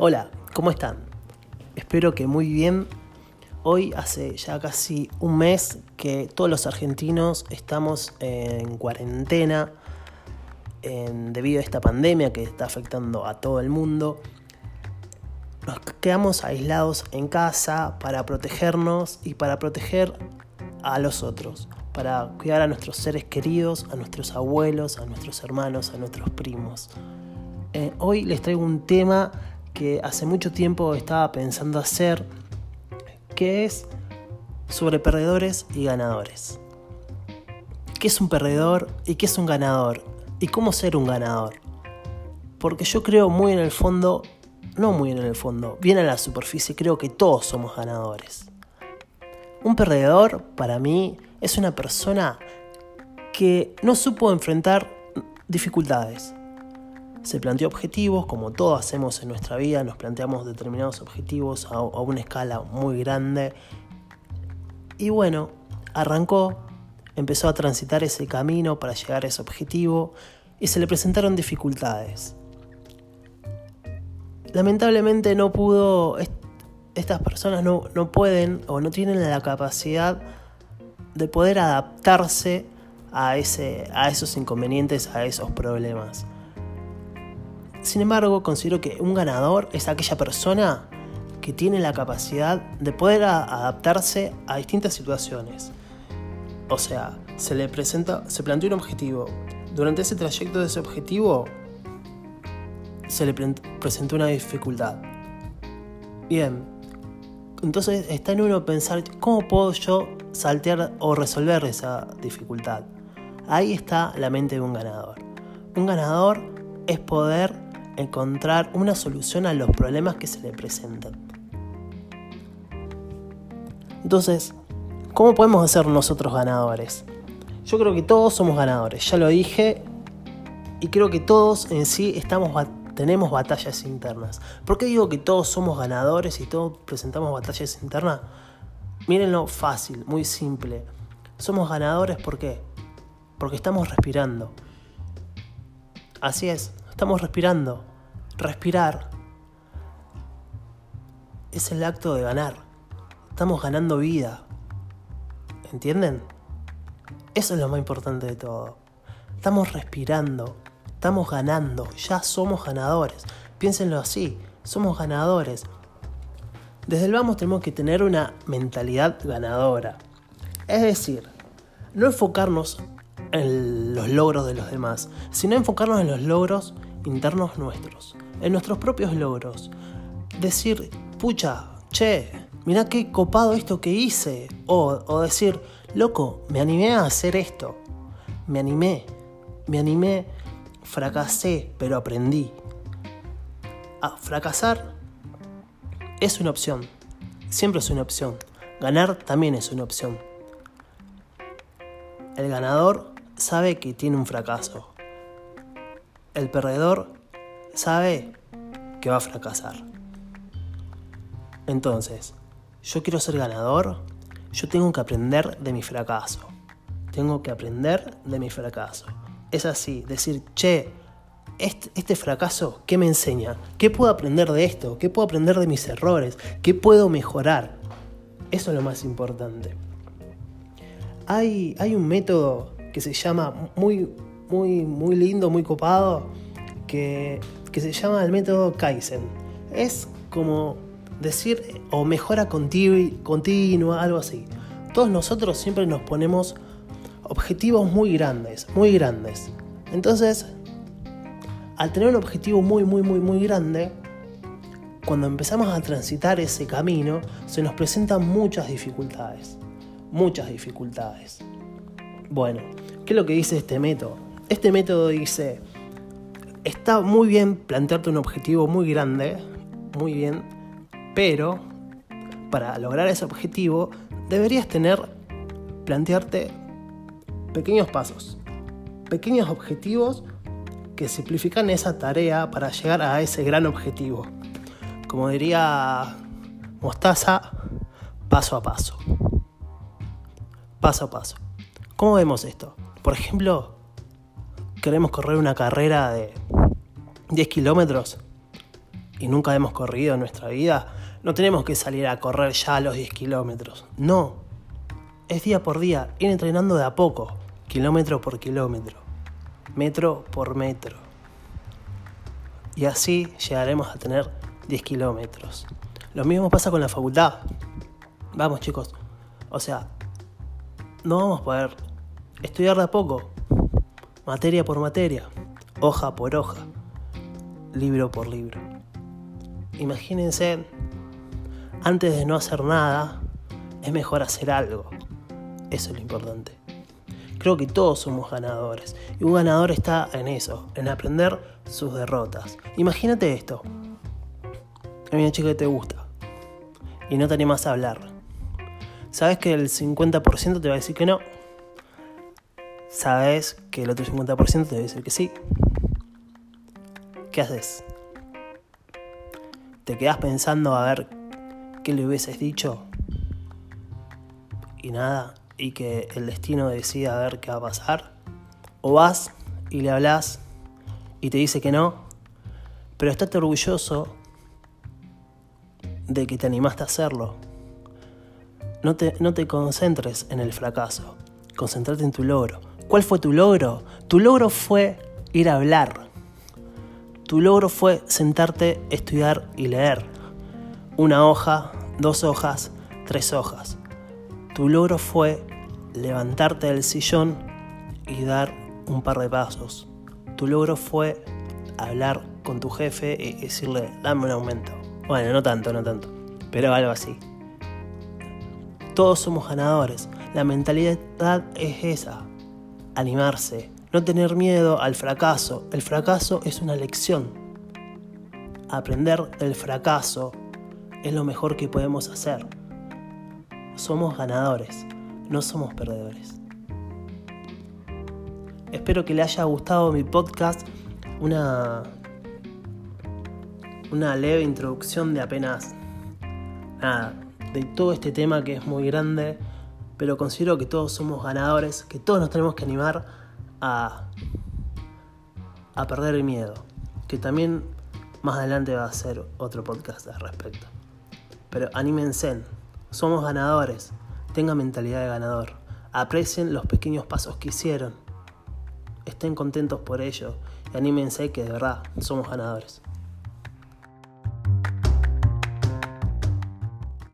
Hola, ¿cómo están? Espero que muy bien. Hoy hace ya casi un mes que todos los argentinos estamos en cuarentena debido a esta pandemia que está afectando a todo el mundo. Nos quedamos aislados en casa para protegernos y para proteger a los otros, para cuidar a nuestros seres queridos, a nuestros abuelos, a nuestros hermanos, a nuestros primos. Eh, hoy les traigo un tema que hace mucho tiempo estaba pensando hacer, que es sobre perdedores y ganadores. ¿Qué es un perdedor y qué es un ganador? ¿Y cómo ser un ganador? Porque yo creo muy en el fondo, no muy en el fondo, bien a la superficie, creo que todos somos ganadores. Un perdedor, para mí, es una persona que no supo enfrentar dificultades, se planteó objetivos, como todos hacemos en nuestra vida, nos planteamos determinados objetivos a, una escala muy grande. Y bueno, arrancó, empezó a transitar ese camino para llegar a ese objetivo y se le presentaron dificultades. Lamentablemente no pudo, estas personas no, no pueden o no tienen la capacidad de poder adaptarse a, ese, a esos inconvenientes, a esos problemas. Sin embargo, considero que un ganador es aquella persona que tiene la capacidad de poder adaptarse a distintas situaciones. O sea, se le presenta, se plantea un objetivo. Durante ese trayecto de ese objetivo se le presentó una dificultad. Bien, entonces está en uno pensar cómo puedo yo saltear o resolver esa dificultad. Ahí está la mente de un ganador. Un ganador es poder encontrar una solución a los problemas que se le presentan. Entonces, ¿cómo podemos ser nosotros ganadores? Yo creo que todos somos ganadores, ya lo dije, y creo que todos en sí estamos, tenemos batallas internas. ¿Por qué digo que todos somos ganadores y todos presentamos batallas internas? Mírenlo fácil, muy simple. Somos ganadores ¿por? Porque estamos respirando. Así es, estamos respirando. Respirar es el acto de ganar. Estamos ganando vida. ¿Entienden? Eso es lo más importante de todo. Estamos respirando, estamos ganando, ya somos ganadores. Piénsenlo así, somos ganadores. Desde el vamos tenemos que tener una mentalidad ganadora. Es decir, no enfocarnos en los logros de los demás, sino enfocarnos en los logros internos nuestros en nuestros propios logros. Decir, pucha, che, mirá qué copado esto que hice. O, decir, loco, me animé a hacer esto. Me animé, me animé, fracasé, pero aprendí. Ah, fracasar es una opción, siempre es una opción. Ganar también es una opción. El ganador sabe que tiene un fracaso. El perdedor sabe que va a fracasar. Entonces, yo quiero ser ganador, yo tengo que aprender de mi fracaso. Tengo que aprender de mi fracaso. Es así, decir, che, este, este, fracaso, ¿qué me enseña? ¿Qué puedo aprender de esto? ¿Qué puedo aprender de mis errores? ¿Qué puedo mejorar? Eso es lo más importante. Hay, hay un método que se llama muy, muy, muy lindo, muy copado, que que se llama el método Kaizen. Es como decir o mejora continua, algo así. Todos nosotros siempre nos ponemos objetivos muy grandes, muy grandes. Entonces, al tener un objetivo muy, muy, muy, muy grande, cuando empezamos a transitar ese camino, se nos presentan muchas dificultades. Muchas dificultades. Bueno, ¿qué es lo que dice este método? Este método dice, está muy bien plantearte un objetivo muy grande, muy bien, pero para lograr ese objetivo deberías tener, plantearte pequeños pasos, pequeños objetivos que simplifican esa tarea para llegar a ese gran objetivo. Como diría Mostaza, paso a paso. Paso a paso. ¿Cómo vemos esto? Por ejemplo, queremos correr una carrera de 10 kilómetros, y nunca hemos corrido en nuestra vida, no tenemos que salir a correr ya los 10 kilómetros. No. Es día por día, ir entrenando de a poco, kilómetro por kilómetro, metro por metro. Y así llegaremos a tener 10 kilómetros. Lo mismo pasa con la facultad. Vamos chicos, o sea, no vamos a poder estudiar de a poco, materia por materia, hoja por hoja, libro por libro. Imagínense, antes de no hacer nada, es mejor hacer algo. Eso es lo importante. Creo que todos somos ganadores. Y un ganador está en eso, en aprender sus derrotas. Imagínate esto. Hay una chica que te gusta y no te animas a hablar. Sabes que el 50% te va a decir que no. Sabes que el otro 50% te va a decir que sí. ¿Qué haces? ¿Te quedas pensando a ver qué le hubieses dicho? Y nada, y que el destino decida a ver qué va a pasar. O vas y le hablas y te dice que no, pero estate orgulloso de que te animaste a hacerlo. No te, no te concentres en el fracaso, concentrate en tu logro. ¿Cuál fue tu logro? Tu logro fue ir a hablar. Tu logro fue sentarte, estudiar y leer. Una hoja, dos hojas, tres hojas. Tu logro fue levantarte del sillón y dar un par de pasos. Tu logro fue hablar con tu jefe y decirle, dame un aumento. Bueno, no tanto, no tanto, pero algo así. Todos somos ganadores. La mentalidad es esa. Animarse. No tener miedo al fracaso. El fracaso es una lección. Aprender del fracaso es lo mejor que podemos hacer. Somos ganadores, no somos perdedores. Espero que le haya gustado mi podcast. Una una leve introducción de apenas nada, de todo este tema que es muy grande, pero considero que todos somos ganadores, que todos nos tenemos que animar a, a perder el miedo, que también más adelante va a ser otro podcast al respecto. Pero anímense, somos ganadores, tengan mentalidad de ganador, aprecien los pequeños pasos que hicieron, estén contentos por ello y anímense que de verdad somos ganadores.